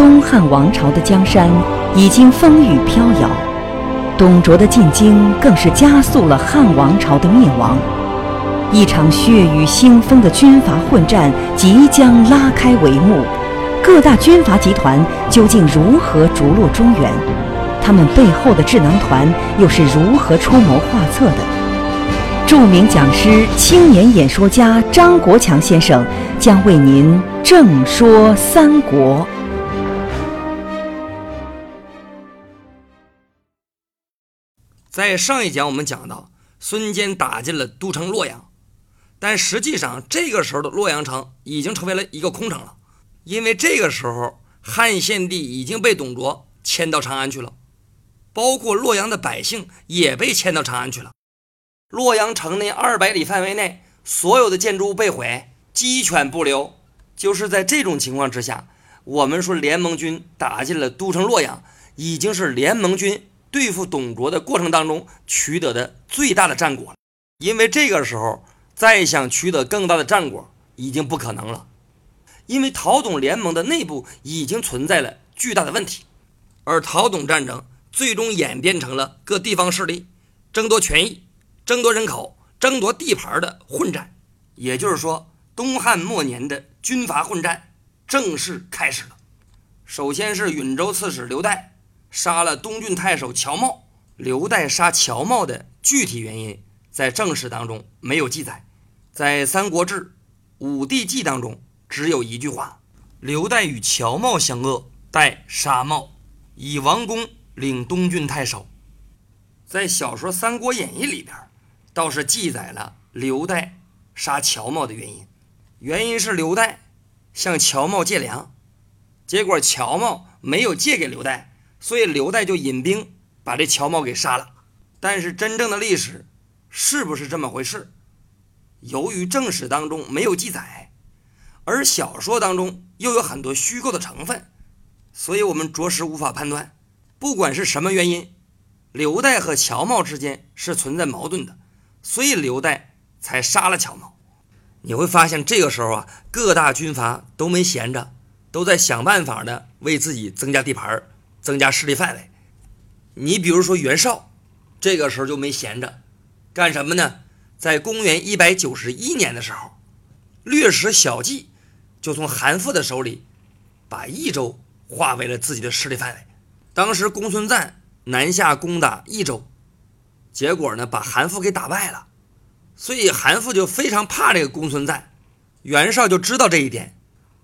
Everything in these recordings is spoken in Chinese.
东汉王朝的江山已经风雨飘摇，董卓的进京更是加速了汉王朝的灭亡。一场血雨腥风的军阀混战即将拉开帷幕，各大军阀集团究竟如何逐鹿中原？他们背后的智囊团又是如何出谋划策的？著名讲师、青年演说家张国强先生将为您正说三国。在上一讲，我们讲到孙坚打进了都城洛阳。但实际上，这个时候的洛阳城已经成为了一个空城了，因为这个时候汉献帝已经被董卓迁到长安去了，包括洛阳的百姓也被迁到长安去了。洛阳城内二百里范围内所有的建筑物被毁，鸡犬不留。就是在这种情况之下，我们说联盟军打进了都城洛阳，已经是联盟军对付董卓的过程当中取得的最大的战果，因为这个时候。再想取得更大的战果已经不可能了，因为陶董联盟的内部已经存在了巨大的问题，而陶董战争最终演变成了各地方势力争夺权益、争夺人口、争夺地盘的混战。也就是说，东汉末年的军阀混战正式开始了。首先是允州刺史刘岱杀了东郡太守乔瑁，刘岱杀乔瑁的具体原因在正史当中没有记载。在《三国志·武帝纪》当中，只有一句话：“刘岱与乔瑁相恶，岱杀瑁，以王公领东郡太守。”在小说《三国演义》里边，倒是记载了刘岱杀乔瑁的原因。原因是刘岱向乔瑁借粮，结果乔瑁没有借给刘岱，所以刘岱就引兵把这乔瑁给杀了。但是真正的历史是不是这么回事？由于正史当中没有记载，而小说当中又有很多虚构的成分，所以我们着实无法判断。不管是什么原因，刘岱和乔瑁之间是存在矛盾的，所以刘岱才杀了乔瑁。你会发现，这个时候啊，各大军阀都没闲着，都在想办法的为自己增加地盘、增加势力范围。你比如说袁绍，这个时候就没闲着，干什么呢？在公元一百九十一年的时候，略施小计，就从韩馥的手里把益州划为了自己的势力范围。当时公孙瓒南下攻打益州，结果呢把韩馥给打败了，所以韩馥就非常怕这个公孙瓒。袁绍就知道这一点，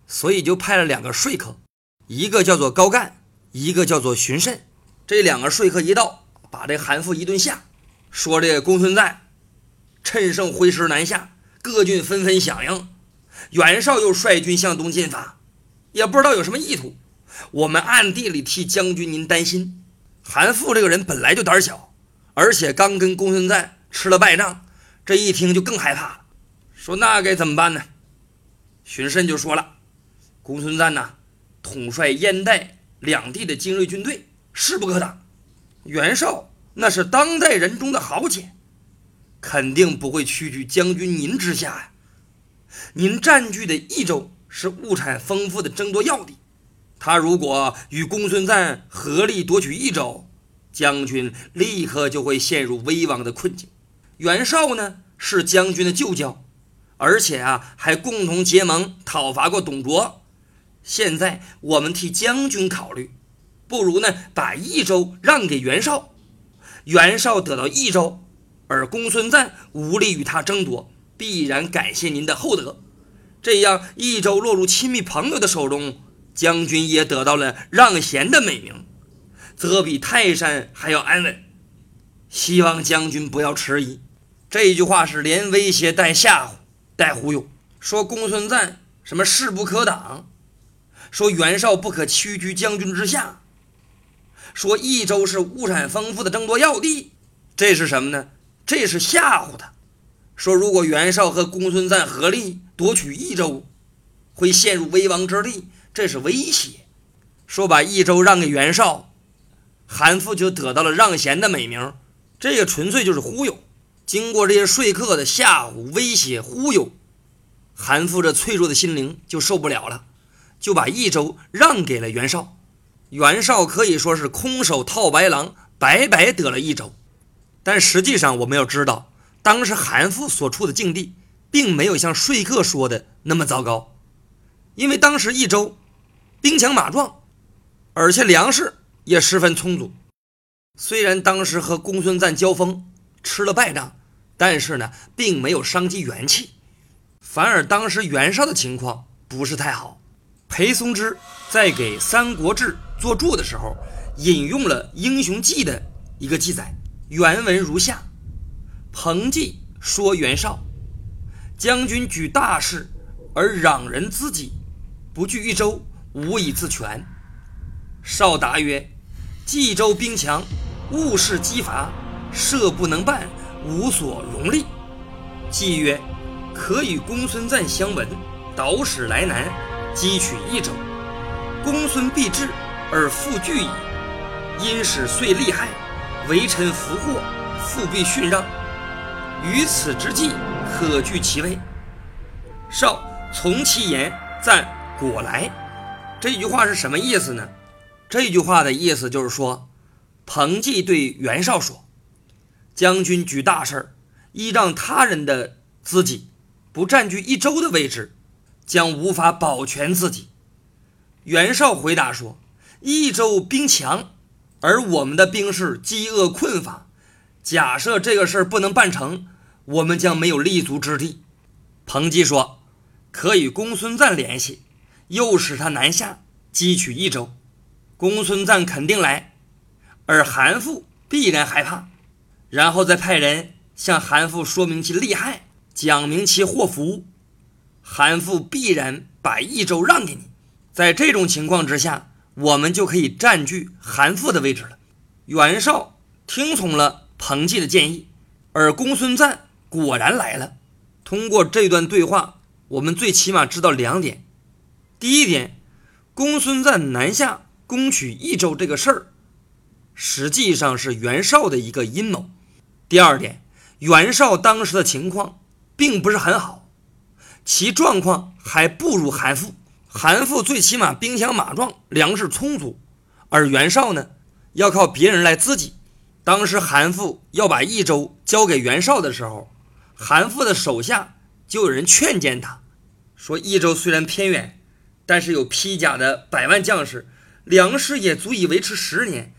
所以就派了两个说客，一个叫做高干，一个叫做荀慎。这两个说客一到，把这韩馥一顿吓，说这公孙瓒。趁胜挥师南下，各郡纷纷响应。袁绍又率军向东进发，也不知道有什么意图。我们暗地里替将军您担心。韩馥这个人本来就胆小，而且刚跟公孙瓒吃了败仗，这一听就更害怕了。说那该怎么办呢？荀慎就说了：“公孙瓒呐，统帅燕代两地的精锐军队，势不可挡。袁绍那是当代人中的豪杰。”肯定不会屈居将军您之下呀！您占据的益州是物产丰富的争夺要地，他如果与公孙瓒合力夺取益州，将军立刻就会陷入危亡的困境。袁绍呢是将军的旧交，而且啊还共同结盟讨伐过董卓。现在我们替将军考虑，不如呢把益州让给袁绍，袁绍得到益州。而公孙瓒无力与他争夺，必然感谢您的厚德。这样，益州落入亲密朋友的手中，将军也得到了让贤的美名，则比泰山还要安稳。希望将军不要迟疑。这句话是连威胁带吓唬带忽悠，说公孙瓒什么势不可挡，说袁绍不可屈居将军之下，说益州是物产丰富的争夺要地。这是什么呢？这是吓唬他，说如果袁绍和公孙瓒合力夺取益州，会陷入危亡之地，这是威胁。说把益州让给袁绍，韩馥就得到了让贤的美名，这个纯粹就是忽悠。经过这些说客的吓唬、威胁、忽悠，韩馥这脆弱的心灵就受不了了，就把益州让给了袁绍。袁绍可以说是空手套白狼，白白得了益州。但实际上，我们要知道，当时韩馥所处的境地，并没有像说客说的那么糟糕，因为当时益州兵强马壮，而且粮食也十分充足。虽然当时和公孙瓒交锋吃了败仗，但是呢，并没有伤及元气，反而当时袁绍的情况不是太好。裴松之在给《三国志》作注的时候，引用了《英雄记》的一个记载，原文如下：彭纪说袁绍，将军举大事而攘人资己，不据一州，无以自全。绍答曰：冀州兵强。物事激伐，设不能办，无所容力。季曰：“可与公孙瓒相闻，导使来南，击取益州。公孙必至，而复惧矣。因使遂利害，为臣俘获，复必逊让。于此之计，可据其位。”绍从其言，赞果来。这句话是什么意思呢？这句话的意思就是说。彭纪对袁绍说：“将军举大事，依仗他人的自己，不占据一州的位置，将无法保全自己。”袁绍回答说：“益州兵强，而我们的兵士饥饿困乏。假设这个事儿不能办成，我们将没有立足之地。”彭纪说：“可与公孙瓒联系，诱使他南下击取益州。公孙瓒肯定来。”而韩馥必然害怕，然后再派人向韩馥说明其利害，讲明其祸福，韩馥必然把益州让给你。在这种情况之下，我们就可以占据韩馥的位置了。袁绍听从了彭纪的建议，而公孙瓒果然来了。通过这段对话，我们最起码知道两点：第一点，公孙瓒南下攻取益州这个事儿。实际上是袁绍的一个阴谋。第二点，袁绍当时的情况并不是很好，其状况还不如韩馥。韩馥最起码兵强马壮，粮食充足，而袁绍呢，要靠别人来自己。当时韩馥要把益州交给袁绍的时候，韩馥的手下就有人劝谏他，说益州虽然偏远，但是有披甲的百万将士，粮食也足以维持十年。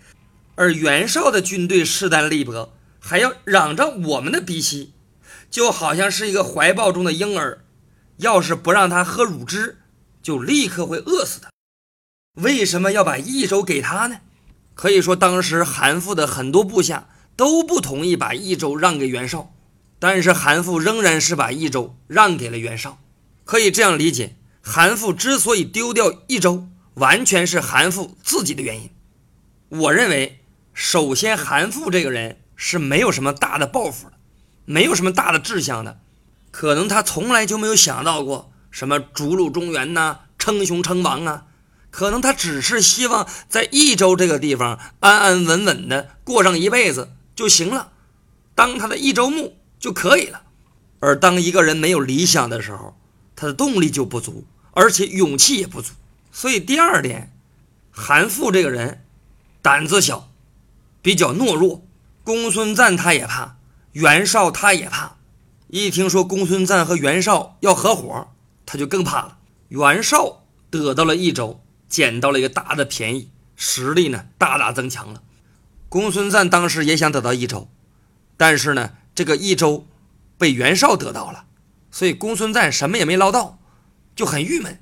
而袁绍的军队势单力薄，还要嚷着我们的鼻息，就好像是一个怀抱中的婴儿，要是不让他喝乳汁，就立刻会饿死的。为什么要把益州给他呢？可以说，当时韩馥的很多部下都不同意把益州让给袁绍，但是韩馥仍然是把益州让给了袁绍。可以这样理解，韩馥之所以丢掉益州，完全是韩馥自己的原因。我认为。首先，韩馥这个人是没有什么大的抱负的，没有什么大的志向的，可能他从来就没有想到过什么逐鹿中原呐、称雄称王啊，可能他只是希望在益州这个地方安安稳稳的过上一辈子就行了，当他的益州牧就可以了。而当一个人没有理想的时候，他的动力就不足，而且勇气也不足。所以第二点，韩馥这个人胆子小。比较懦弱，公孙瓒他也怕，袁绍他也怕。一听说公孙瓒和袁绍要合伙，他就更怕了。袁绍得到了益州，捡到了一个大的便宜，实力呢大大增强了。公孙瓒当时也想得到益州，但是呢，这个益州被袁绍得到了，所以公孙瓒什么也没捞到，就很郁闷。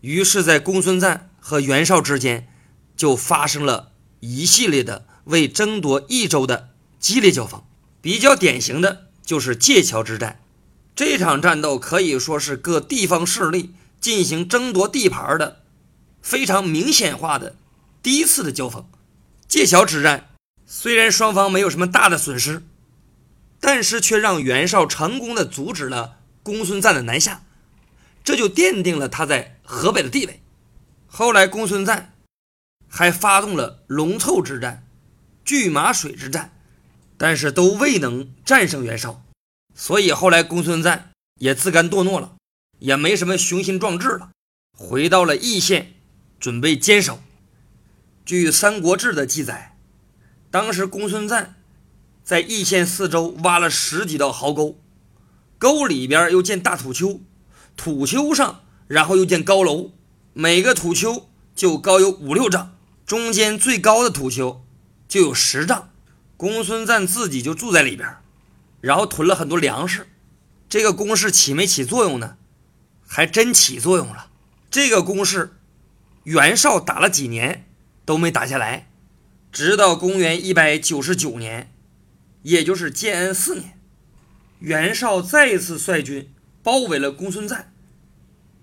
于是，在公孙瓒和袁绍之间，就发生了一系列的。为争夺益州的激烈交锋，比较典型的就是界桥之战。这场战斗可以说是各地方势力进行争夺地盘的非常明显化的第一次的交锋。界桥之战虽然双方没有什么大的损失，但是却让袁绍成功的阻止了公孙瓒的南下，这就奠定了他在河北的地位。后来公孙瓒还发动了龙凑之战。拒马水之战，但是都未能战胜袁绍，所以后来公孙瓒也自甘堕落了，也没什么雄心壮志了。回到了易县，准备坚守。据《三国志》的记载，当时公孙瓒在易县四周挖了十几道壕沟，沟里边又建大土丘，土丘上然后又建高楼，每个土丘就高有五六丈，中间最高的土丘就有十丈。公孙瓒自己就住在里边，然后囤了很多粮食。这个攻势起没起作用呢？还真起作用了。这个攻势，袁绍打了几年都没打下来，直到公元一百九十九年，也就是建安四年，袁绍再一次率军包围了公孙瓒。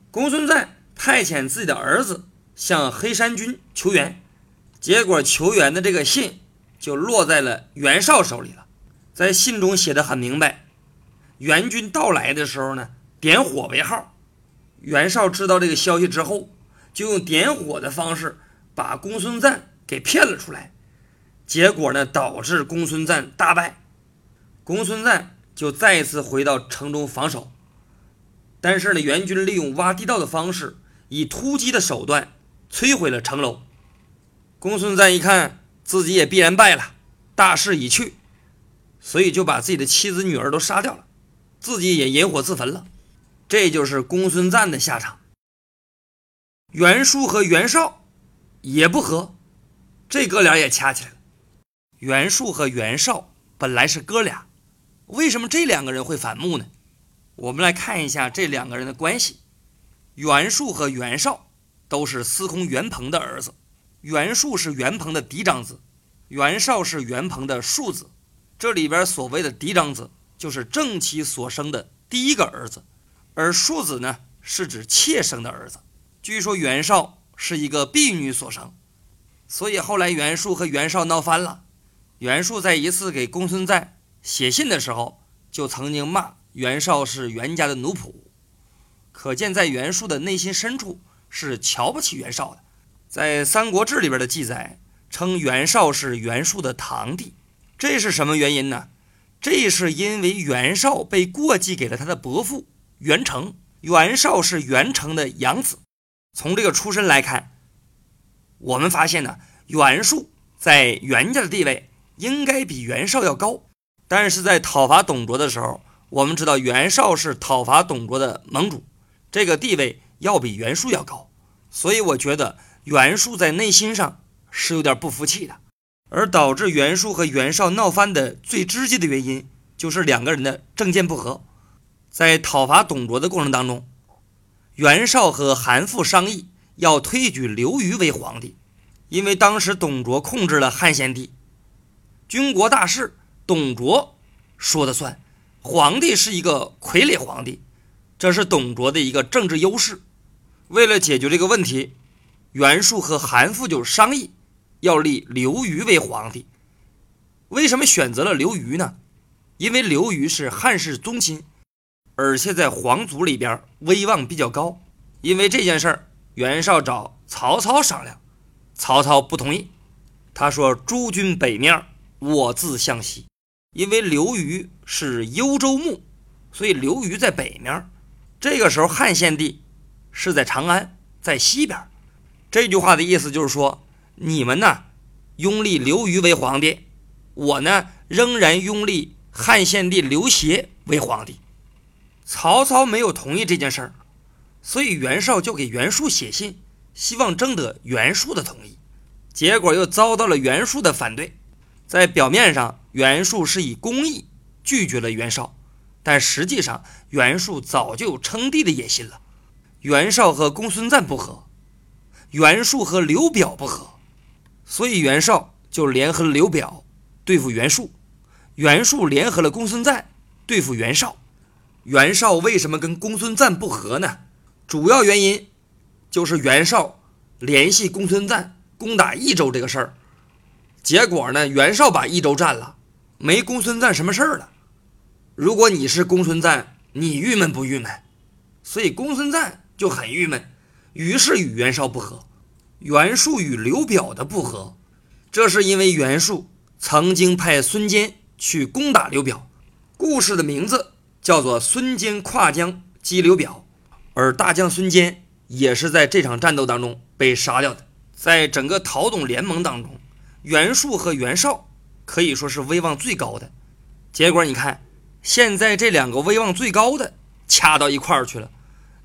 公孙瓒派遣自己的儿子向黑山军求援，结果求援的这个信就落在了袁绍手里了。在信中写的很明白。援军到来的时候呢，点火为号。袁绍知道这个消息之后，就用点火的方式把公孙瓒给骗了出来。结果呢，导致公孙瓒大败。公孙瓒就再一次回到城中防守。但是呢，援军利用挖地道的方式，以突击的手段摧毁了城楼。公孙瓒一看自己也必然败了，大势已去，所以就把自己的妻子女儿都杀掉了。自己也引火自焚了，这就是公孙瓒的下场。袁术和袁绍也不和，这哥俩也掐起来了。袁术和袁绍本来是哥俩，为什么这两个人会反目呢？我们来看一下这两个人的关系。袁术和袁绍都是司空袁鹏的儿子，袁术是袁鹏的嫡长子，袁绍是袁鹏的庶子。这里边所谓的嫡长子。就是正妻所生的第一个儿子，而庶子呢是指妾生的儿子。据说袁绍是一个婢女所生，所以后来袁术和袁绍闹翻了。袁术在一次给公孙瓒写信的时候，就曾经骂袁绍是袁家的奴仆，可见在袁术的内心深处是瞧不起袁绍的。在《三国志》里边的记载称袁绍是袁术的堂弟，这是什么原因呢？这是因为袁绍被过继给了他的伯父袁成，袁绍是袁成的养子。从这个出身来看，我们发现呢，袁术在袁家的地位应该比袁绍要高。但是在讨伐董卓的时候，我们知道袁绍是讨伐董卓的盟主，这个地位要比袁术要高。所以我觉得袁术在内心上是有点不服气的。而导致袁术和袁绍闹翻的最直接的原因，就是两个人的政见不合。在讨伐董卓的过程当中，袁绍和韩馥商议要推举刘虞为皇帝，因为当时董卓控制了汉献帝，军国大事董卓说了算，皇帝是一个傀儡皇帝，这是董卓的一个政治优势。为了解决这个问题，袁术和韩馥就商议。要立刘虞为皇帝，为什么选择了刘虞呢？因为刘虞是汉室宗亲，而且在皇族里边威望比较高。因为这件事儿，袁绍找曹操商量，曹操不同意。他说：“诸军北面，我自向西。”因为刘虞是幽州牧，所以刘虞在北面。这个时候，汉献帝是在长安，在西边。这句话的意思就是说。你们呢，拥立刘虞为皇帝，我呢仍然拥立汉献帝刘协为皇帝。曹操没有同意这件事儿，所以袁绍就给袁术写信，希望征得袁术的同意。结果又遭到了袁术的反对。在表面上，袁术是以公义拒绝了袁绍，但实际上袁术早就有称帝的野心了。袁绍和公孙瓒不和，袁术和刘表不和。所以袁绍就联合了刘表对付袁术，袁术联合了公孙瓒对付袁绍。袁绍为什么跟公孙瓒不和呢？主要原因就是袁绍联系公孙瓒攻打益州这个事儿，结果呢，袁绍把益州占了，没公孙瓒什么事儿了。如果你是公孙瓒，你郁闷不郁闷？所以公孙瓒就很郁闷，于是与袁绍不和。袁术与刘表的不和，这是因为袁术曾经派孙坚去攻打刘表。故事的名字叫做“孙坚跨江击刘表”，而大将孙坚也是在这场战斗当中被杀掉的。在整个陶董联盟当中，袁术和袁绍可以说是威望最高的。结果你看，现在这两个威望最高的掐到一块儿去了，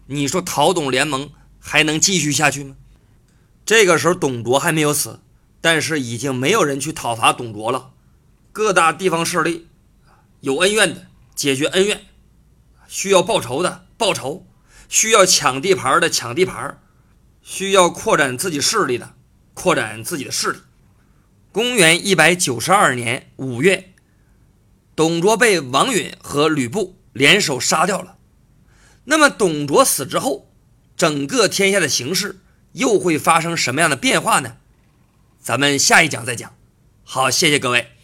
你说陶董联盟还能继续下去吗？这个时候，董卓还没有死，但是已经没有人去讨伐董卓了。各大地方势力有恩怨的解决恩怨，需要报仇的报仇，需要抢地盘的抢地盘。需要扩展自己势力的，扩展自己的势力。公元一百九十二年五月，董卓被王允和吕布联手杀掉了。那么，董卓死之后，整个天下的形势又会发生什么样的变化呢？咱们下一讲再讲。好，谢谢各位。